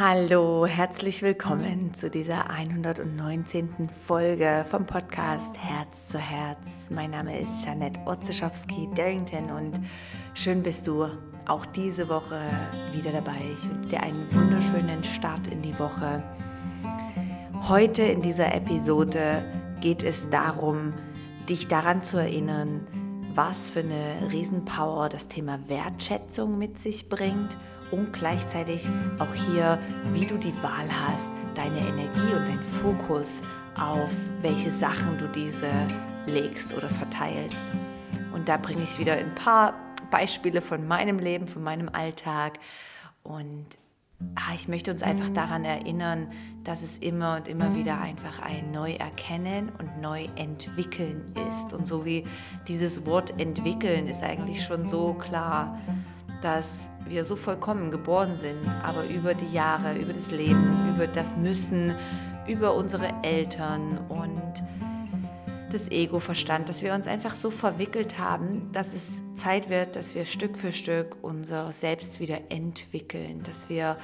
Hallo, herzlich willkommen zu dieser 119. Folge vom Podcast Herz zu Herz. Mein Name ist Janette Otzeschowski-Darrington und schön bist du auch diese Woche wieder dabei. Ich wünsche dir einen wunderschönen Start in die Woche. Heute in dieser Episode geht es darum, dich daran zu erinnern, was für eine Riesenpower das Thema Wertschätzung mit sich bringt und gleichzeitig auch hier, wie du die Wahl hast, deine Energie und dein Fokus auf welche Sachen du diese legst oder verteilst. Und da bringe ich wieder ein paar Beispiele von meinem Leben, von meinem Alltag und ah, ich möchte uns einfach daran erinnern, dass es immer und immer wieder einfach ein Neuerkennen und Neuentwickeln ist. Und so wie dieses Wort entwickeln ist eigentlich schon so klar dass wir so vollkommen geboren sind, aber über die Jahre, über das Leben, über das Müssen, über unsere Eltern und das Ego-Verstand, dass wir uns einfach so verwickelt haben, dass es Zeit wird, dass wir Stück für Stück unser Selbst wieder entwickeln, dass wir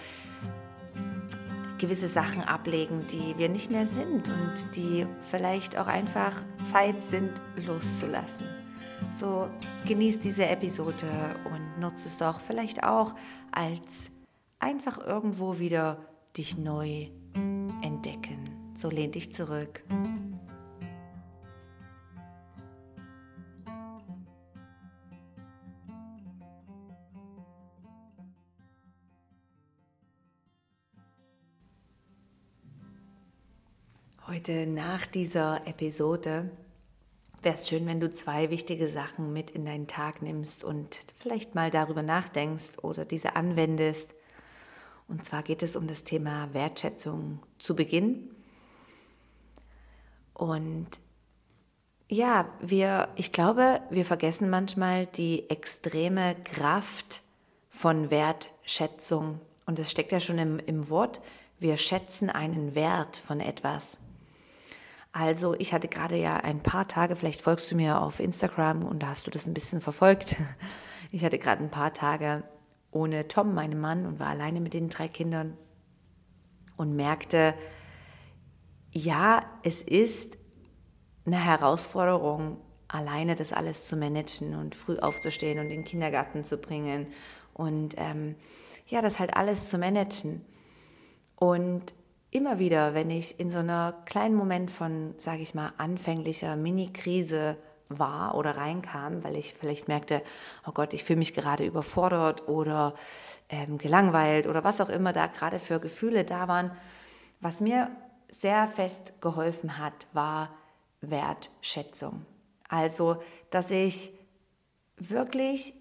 gewisse Sachen ablegen, die wir nicht mehr sind und die vielleicht auch einfach Zeit sind loszulassen. So genieß diese Episode und nutze es doch vielleicht auch als einfach irgendwo wieder dich neu entdecken. So lehn dich zurück. Heute nach dieser Episode wäre es schön, wenn du zwei wichtige Sachen mit in deinen Tag nimmst und vielleicht mal darüber nachdenkst oder diese anwendest. Und zwar geht es um das Thema Wertschätzung zu Beginn. Und ja, wir, ich glaube, wir vergessen manchmal die extreme Kraft von Wertschätzung. Und es steckt ja schon im, im Wort, wir schätzen einen Wert von etwas. Also ich hatte gerade ja ein paar Tage, vielleicht folgst du mir auf Instagram und da hast du das ein bisschen verfolgt. Ich hatte gerade ein paar Tage ohne Tom, meinem Mann, und war alleine mit den drei Kindern und merkte, ja, es ist eine Herausforderung, alleine das alles zu managen und früh aufzustehen und in den Kindergarten zu bringen und ähm, ja, das halt alles zu managen. Und immer wieder, wenn ich in so einer kleinen Moment von, sage ich mal, anfänglicher Mini-Krise war oder reinkam, weil ich vielleicht merkte, oh Gott, ich fühle mich gerade überfordert oder ähm, gelangweilt oder was auch immer da gerade für Gefühle da waren. Was mir sehr fest geholfen hat, war Wertschätzung. Also, dass ich wirklich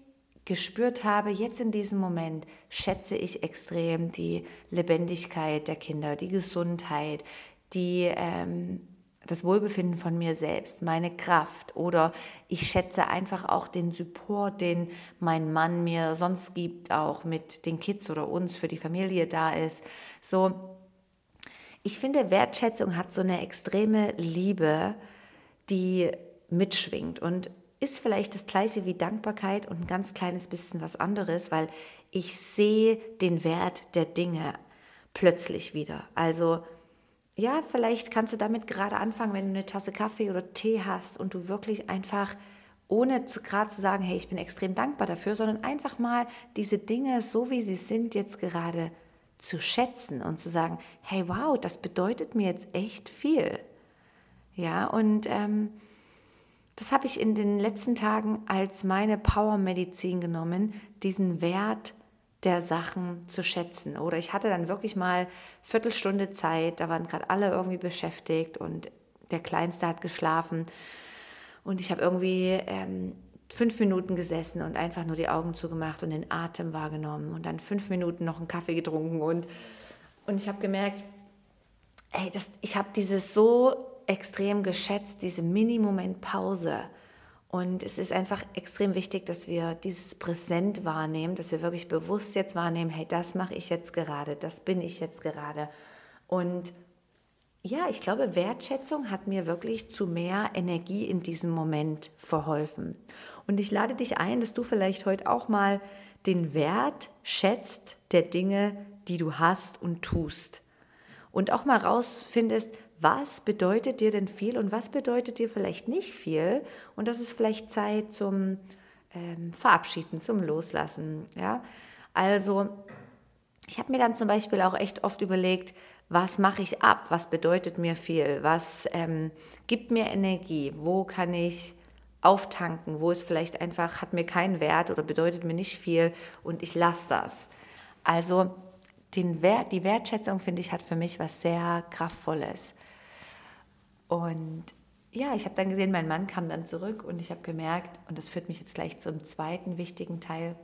gespürt habe, jetzt in diesem Moment schätze ich extrem die Lebendigkeit der Kinder, die Gesundheit, die, ähm, das Wohlbefinden von mir selbst, meine Kraft oder ich schätze einfach auch den Support, den mein Mann mir sonst gibt, auch mit den Kids oder uns für die Familie da ist. So, ich finde, Wertschätzung hat so eine extreme Liebe, die mitschwingt und ist vielleicht das gleiche wie Dankbarkeit und ein ganz kleines bisschen was anderes, weil ich sehe den Wert der Dinge plötzlich wieder. Also ja, vielleicht kannst du damit gerade anfangen, wenn du eine Tasse Kaffee oder Tee hast und du wirklich einfach ohne gerade zu sagen, hey, ich bin extrem dankbar dafür, sondern einfach mal diese Dinge so wie sie sind jetzt gerade zu schätzen und zu sagen, hey, wow, das bedeutet mir jetzt echt viel. Ja, und ähm, das habe ich in den letzten Tagen als meine Power-Medizin genommen, diesen Wert der Sachen zu schätzen. Oder ich hatte dann wirklich mal Viertelstunde Zeit, da waren gerade alle irgendwie beschäftigt und der Kleinste hat geschlafen. Und ich habe irgendwie ähm, fünf Minuten gesessen und einfach nur die Augen zugemacht und den Atem wahrgenommen und dann fünf Minuten noch einen Kaffee getrunken und, und ich habe gemerkt, ey, das, ich habe dieses so extrem geschätzt, diese Mini-Moment Pause. Und es ist einfach extrem wichtig, dass wir dieses Präsent wahrnehmen, dass wir wirklich bewusst jetzt wahrnehmen, hey, das mache ich jetzt gerade, das bin ich jetzt gerade. Und ja, ich glaube, Wertschätzung hat mir wirklich zu mehr Energie in diesem Moment verholfen. Und ich lade dich ein, dass du vielleicht heute auch mal den Wert schätzt der Dinge, die du hast und tust. Und auch mal rausfindest, was bedeutet dir denn viel und was bedeutet dir vielleicht nicht viel. Und das ist vielleicht Zeit zum ähm, Verabschieden, zum Loslassen. Ja? Also ich habe mir dann zum Beispiel auch echt oft überlegt, was mache ich ab, was bedeutet mir viel, was ähm, gibt mir Energie, wo kann ich auftanken, wo es vielleicht einfach hat mir keinen Wert oder bedeutet mir nicht viel und ich lasse das. Also den Wert, die Wertschätzung, finde ich, hat für mich was sehr Kraftvolles. Und ja, ich habe dann gesehen, mein Mann kam dann zurück und ich habe gemerkt, und das führt mich jetzt gleich zum zweiten wichtigen Teil,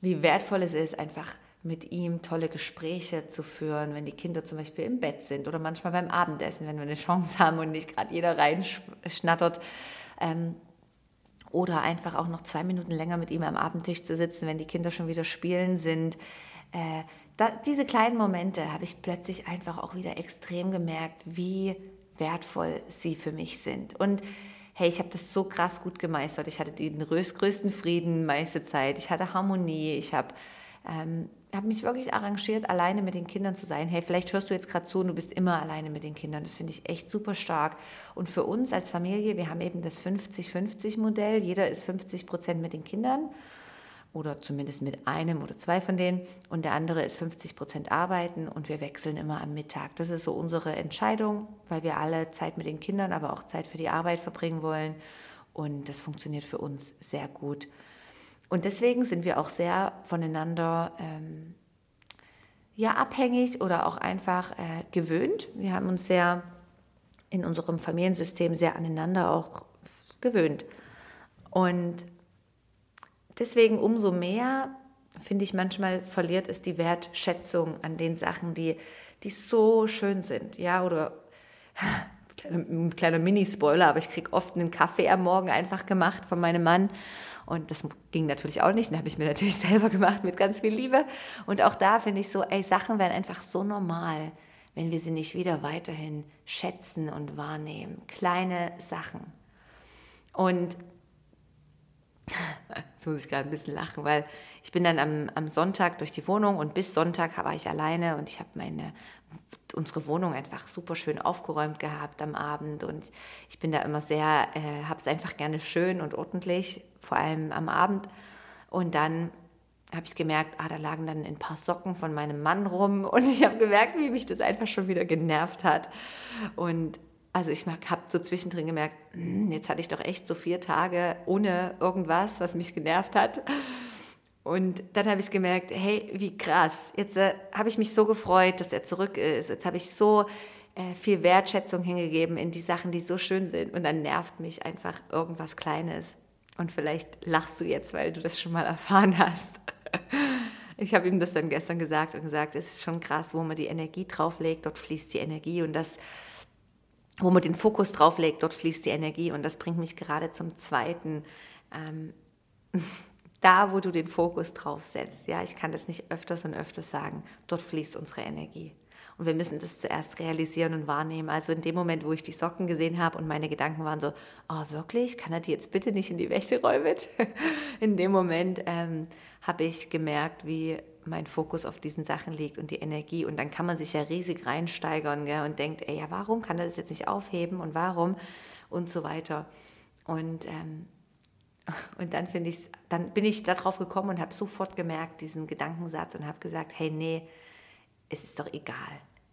wie wertvoll es ist, einfach mit ihm tolle Gespräche zu führen, wenn die Kinder zum Beispiel im Bett sind oder manchmal beim Abendessen, wenn wir eine Chance haben und nicht gerade jeder reinschnattert. Ähm, oder einfach auch noch zwei Minuten länger mit ihm am Abendtisch zu sitzen, wenn die Kinder schon wieder spielen sind. Äh, da, diese kleinen Momente habe ich plötzlich einfach auch wieder extrem gemerkt, wie wertvoll sie für mich sind. Und hey, ich habe das so krass gut gemeistert. Ich hatte den größten Frieden meiste Zeit. Ich hatte Harmonie. Ich habe ähm, habe mich wirklich arrangiert, alleine mit den Kindern zu sein. Hey, vielleicht hörst du jetzt gerade zu und du bist immer alleine mit den Kindern. Das finde ich echt super stark. Und für uns als Familie, wir haben eben das 50-50-Modell. Jeder ist 50 Prozent mit den Kindern oder zumindest mit einem oder zwei von denen und der andere ist 50 Prozent arbeiten und wir wechseln immer am Mittag. Das ist so unsere Entscheidung, weil wir alle Zeit mit den Kindern, aber auch Zeit für die Arbeit verbringen wollen und das funktioniert für uns sehr gut. Und deswegen sind wir auch sehr voneinander ähm, ja, abhängig oder auch einfach äh, gewöhnt. Wir haben uns sehr in unserem Familiensystem sehr aneinander auch gewöhnt. Und deswegen umso mehr, finde ich, manchmal verliert es die Wertschätzung an den Sachen, die, die so schön sind. Ja, oder ein kleiner Mini-Spoiler, aber ich kriege oft einen Kaffee am Morgen einfach gemacht von meinem Mann. Und das ging natürlich auch nicht. Den habe ich mir natürlich selber gemacht mit ganz viel Liebe. Und auch da finde ich so, ey, Sachen werden einfach so normal, wenn wir sie nicht wieder weiterhin schätzen und wahrnehmen. Kleine Sachen. Und muss ich gerade ein bisschen lachen, weil ich bin dann am, am Sonntag durch die Wohnung und bis Sonntag war ich alleine und ich habe meine unsere Wohnung einfach super schön aufgeräumt gehabt am Abend und ich bin da immer sehr, äh, habe es einfach gerne schön und ordentlich, vor allem am Abend. Und dann habe ich gemerkt, ah, da lagen dann ein paar Socken von meinem Mann rum und ich habe gemerkt, wie mich das einfach schon wieder genervt hat. Und also ich habe so zwischendrin gemerkt, hm, jetzt hatte ich doch echt so vier Tage ohne irgendwas, was mich genervt hat. Und dann habe ich gemerkt, hey, wie krass. Jetzt äh, habe ich mich so gefreut, dass er zurück ist. Jetzt habe ich so äh, viel Wertschätzung hingegeben in die Sachen, die so schön sind. Und dann nervt mich einfach irgendwas Kleines. Und vielleicht lachst du jetzt, weil du das schon mal erfahren hast. Ich habe ihm das dann gestern gesagt und gesagt, es ist schon krass, wo man die Energie drauflegt, dort fließt die Energie und das wo man den Fokus drauf legt, dort fließt die Energie. Und das bringt mich gerade zum zweiten. Ähm, da, wo du den Fokus drauf setzt, ja, ich kann das nicht öfters und öfters sagen, dort fließt unsere Energie. Und wir müssen das zuerst realisieren und wahrnehmen. Also in dem Moment, wo ich die Socken gesehen habe und meine Gedanken waren so, oh wirklich, kann er die jetzt bitte nicht in die Wäsche räumen? in dem Moment ähm, habe ich gemerkt, wie mein Fokus auf diesen Sachen liegt und die Energie. Und dann kann man sich ja riesig reinsteigern gell, und denkt, ey, ja, warum kann er das jetzt nicht aufheben und warum und so weiter. Und, ähm, und dann, ich, dann bin ich darauf gekommen und habe sofort gemerkt, diesen Gedankensatz und habe gesagt, hey, nee, es ist doch egal.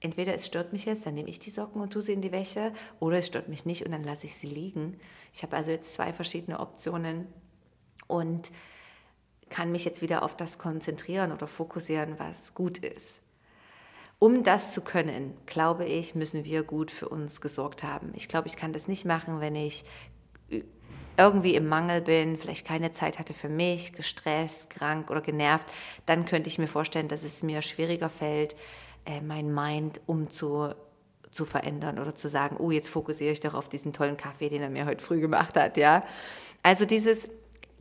Entweder es stört mich jetzt, dann nehme ich die Socken und tue sie in die Wäsche, oder es stört mich nicht und dann lasse ich sie liegen. Ich habe also jetzt zwei verschiedene Optionen und kann mich jetzt wieder auf das konzentrieren oder fokussieren, was gut ist. Um das zu können, glaube ich, müssen wir gut für uns gesorgt haben. Ich glaube, ich kann das nicht machen, wenn ich irgendwie im Mangel bin, vielleicht keine Zeit hatte für mich, gestresst, krank oder genervt, dann könnte ich mir vorstellen, dass es mir schwieriger fällt, äh, mein Mind umzu, zu verändern oder zu sagen, oh, jetzt fokussiere ich doch auf diesen tollen Kaffee, den er mir heute früh gemacht hat, ja. Also dieses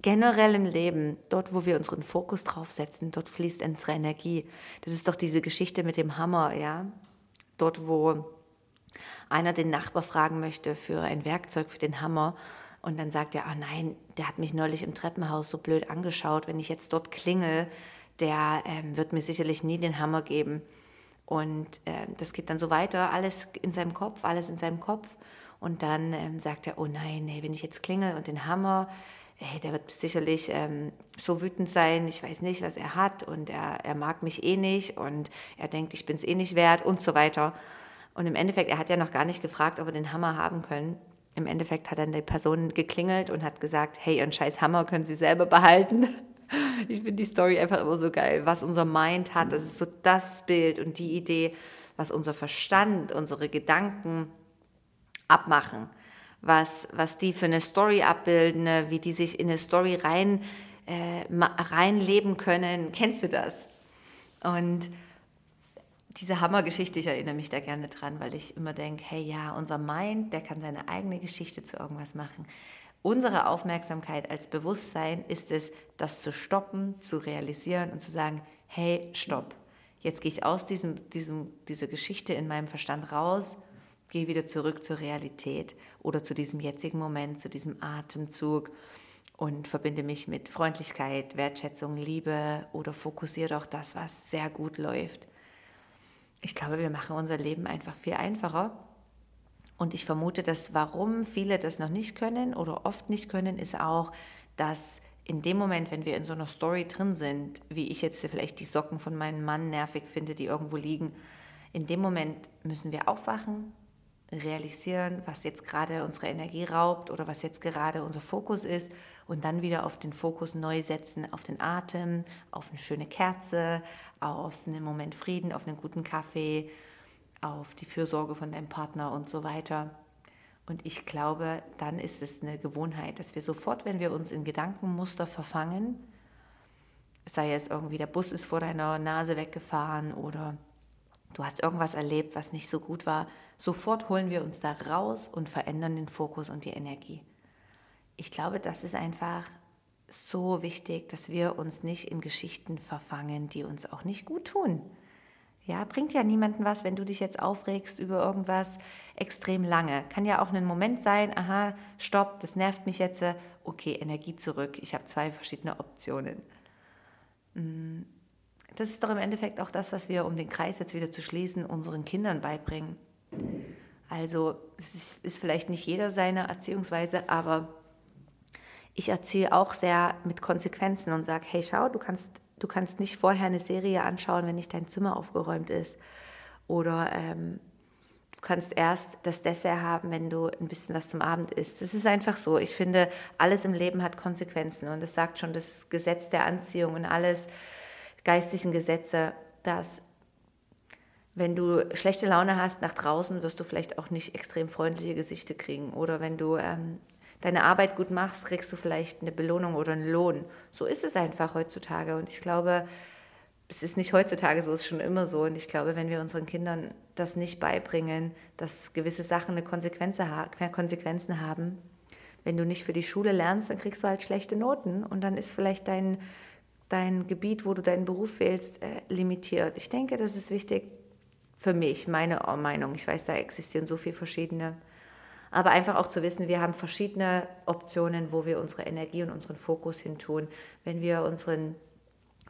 generell im Leben, dort, wo wir unseren Fokus drauf setzen, dort fließt unsere Energie. Das ist doch diese Geschichte mit dem Hammer, ja. Dort, wo einer den Nachbar fragen möchte für ein Werkzeug für den Hammer Und dann sagt er, ah nein, der hat mich neulich im Treppenhaus so blöd angeschaut. Wenn ich jetzt dort klingel, der ähm, wird mir sicherlich nie den Hammer geben. Und äh, das geht dann so weiter, alles in seinem Kopf, alles in seinem Kopf. Und dann ähm, sagt er, oh nein, nee, wenn ich jetzt klingel und den Hammer, ey, der wird sicherlich ähm, so wütend sein, ich weiß nicht, was er hat und er, er mag mich eh nicht und er denkt, ich bin es eh nicht wert und so weiter. Und im Endeffekt, er hat ja noch gar nicht gefragt, ob er den Hammer haben können im Endeffekt hat dann die Person geklingelt und hat gesagt, hey, Ihren scheiß Hammer können Sie selber behalten. Ich finde die Story einfach immer so geil, was unser Mind hat. Das ist so das Bild und die Idee, was unser Verstand, unsere Gedanken abmachen, was, was die für eine Story abbilden, wie die sich in eine Story rein, äh, reinleben können. Kennst du das? Und diese Hammergeschichte, ich erinnere mich da gerne dran, weil ich immer denke, hey ja, unser Mind, der kann seine eigene Geschichte zu irgendwas machen. Unsere Aufmerksamkeit als Bewusstsein ist es, das zu stoppen, zu realisieren und zu sagen, hey, stopp. Jetzt gehe ich aus diesem, diesem, dieser Geschichte in meinem Verstand raus, gehe wieder zurück zur Realität oder zu diesem jetzigen Moment, zu diesem Atemzug und verbinde mich mit Freundlichkeit, Wertschätzung, Liebe oder fokussiere auch das, was sehr gut läuft ich glaube, wir machen unser Leben einfach viel einfacher. Und ich vermute, dass warum viele das noch nicht können oder oft nicht können, ist auch, dass in dem Moment, wenn wir in so einer Story drin sind, wie ich jetzt vielleicht die Socken von meinem Mann nervig finde, die irgendwo liegen, in dem Moment müssen wir aufwachen, realisieren, was jetzt gerade unsere Energie raubt oder was jetzt gerade unser Fokus ist und dann wieder auf den Fokus neu setzen, auf den Atem, auf eine schöne Kerze, auf einen Moment Frieden, auf einen guten Kaffee, auf die Fürsorge von deinem Partner und so weiter. Und ich glaube, dann ist es eine Gewohnheit, dass wir sofort, wenn wir uns in Gedankenmuster verfangen, sei es irgendwie der Bus ist vor deiner Nase weggefahren oder du hast irgendwas erlebt, was nicht so gut war, sofort holen wir uns da raus und verändern den Fokus und die Energie. Ich glaube, das ist einfach so wichtig, dass wir uns nicht in Geschichten verfangen, die uns auch nicht gut tun. Ja, bringt ja niemanden was, wenn du dich jetzt aufregst über irgendwas extrem lange. Kann ja auch ein Moment sein, aha, stopp, das nervt mich jetzt. Okay, Energie zurück. Ich habe zwei verschiedene Optionen. Mm, das ist doch im Endeffekt auch das, was wir, um den Kreis jetzt wieder zu schließen, unseren Kindern beibringen. Also es ist, vielleicht nicht jeder seine Erziehungsweise, aber ich erzähle auch sehr mit Konsequenzen und sage, hey, schau, du kannst, du kannst nicht vorher eine Serie anschauen, wenn nicht dein Zimmer aufgeräumt ist. Oder ähm, du kannst erst das Dessert haben, wenn du ein bisschen was zum Abend isst. Das ist einfach so. Ich finde, alles im Leben hat Konsequenzen. Und das sagt schon das Gesetz der Anziehung und alles geistlichen Gesetze, dass wenn du schlechte Laune hast nach draußen, wirst du vielleicht auch nicht extrem freundliche Gesichter kriegen. Oder wenn du ähm, deine Arbeit gut machst, kriegst du vielleicht eine Belohnung oder einen Lohn. So ist es einfach heutzutage. Und ich glaube, es ist nicht heutzutage so, es ist schon immer so. Und ich glaube, wenn wir unseren Kindern das nicht beibringen, dass gewisse Sachen eine Konsequenz, Konsequenzen haben, wenn du nicht für die Schule lernst, dann kriegst du halt schlechte Noten und dann ist vielleicht dein, dein Gebiet, wo du deinen Beruf wählst, äh, limitiert. Ich denke, das ist wichtig für mich, meine Meinung. Ich weiß, da existieren so viele verschiedene aber einfach auch zu wissen, wir haben verschiedene Optionen, wo wir unsere Energie und unseren Fokus hin tun. Wenn wir unseren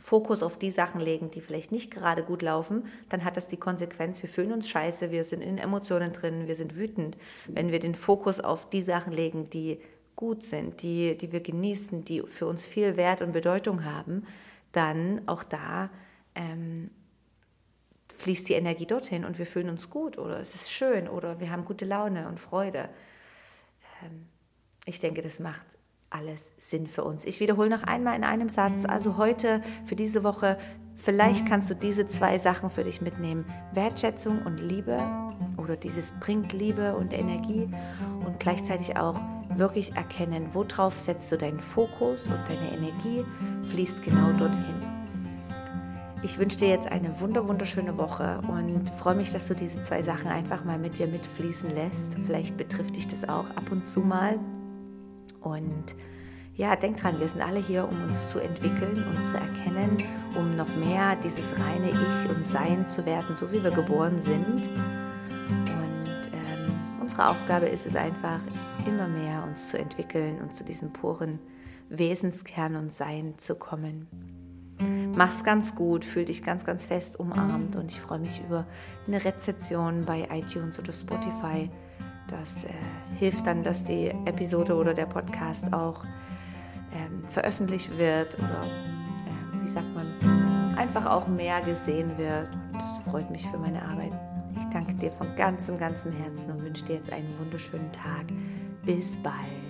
Fokus auf die Sachen legen, die vielleicht nicht gerade gut laufen, dann hat das die Konsequenz, wir fühlen uns scheiße, wir sind in Emotionen drin, wir sind wütend. Wenn wir den Fokus auf die Sachen legen, die gut sind, die, die wir genießen, die für uns viel Wert und Bedeutung haben, dann auch da ähm, fließt die Energie dorthin und wir fühlen uns gut oder es ist schön oder wir haben gute Laune und Freude. Ähm, ich denke, das macht alles Sinn für uns. Ich wiederhole noch einmal in einem Satz, also heute für diese Woche, vielleicht kannst du diese zwei Sachen für dich mitnehmen. Wertschätzung und Liebe oder dieses bringt Liebe und Energie und gleichzeitig auch wirklich erkennen, worauf setzt du deinen Fokus und deine Energie fließt genau dorthin. Ich wünsche dir jetzt eine wunder wunderschöne Woche und freue mich, dass du diese zwei Sachen einfach mal mit dir mitfließen lässt. Vielleicht betrifft dich das auch ab und zu mal. Und ja, denk dran, wir sind alle hier, um uns zu entwickeln und zu erkennen, um noch mehr dieses reine Ich und Sein zu werden, so wie wir geboren sind. Und ähm, uns unsere Aufgabe ist es einfach, immer mehr uns zu entwickeln und zu diesem puren Wesenskern und Sein zu kommen. Mach's ganz gut, fühl dich ganz, ganz fest umarmt und ich freue mich über eine Rezeption bei iTunes oder Spotify. Das äh, hilft dann, dass die Episode oder der Podcast auch ähm, veröffentlicht wird oder äh, wie sagt man, einfach auch mehr gesehen wird. Das freut mich für meine Arbeit. Ich danke dir von ganzem, ganzem Herzen und wünsche dir jetzt einen wunderschönen Tag. Bis bald.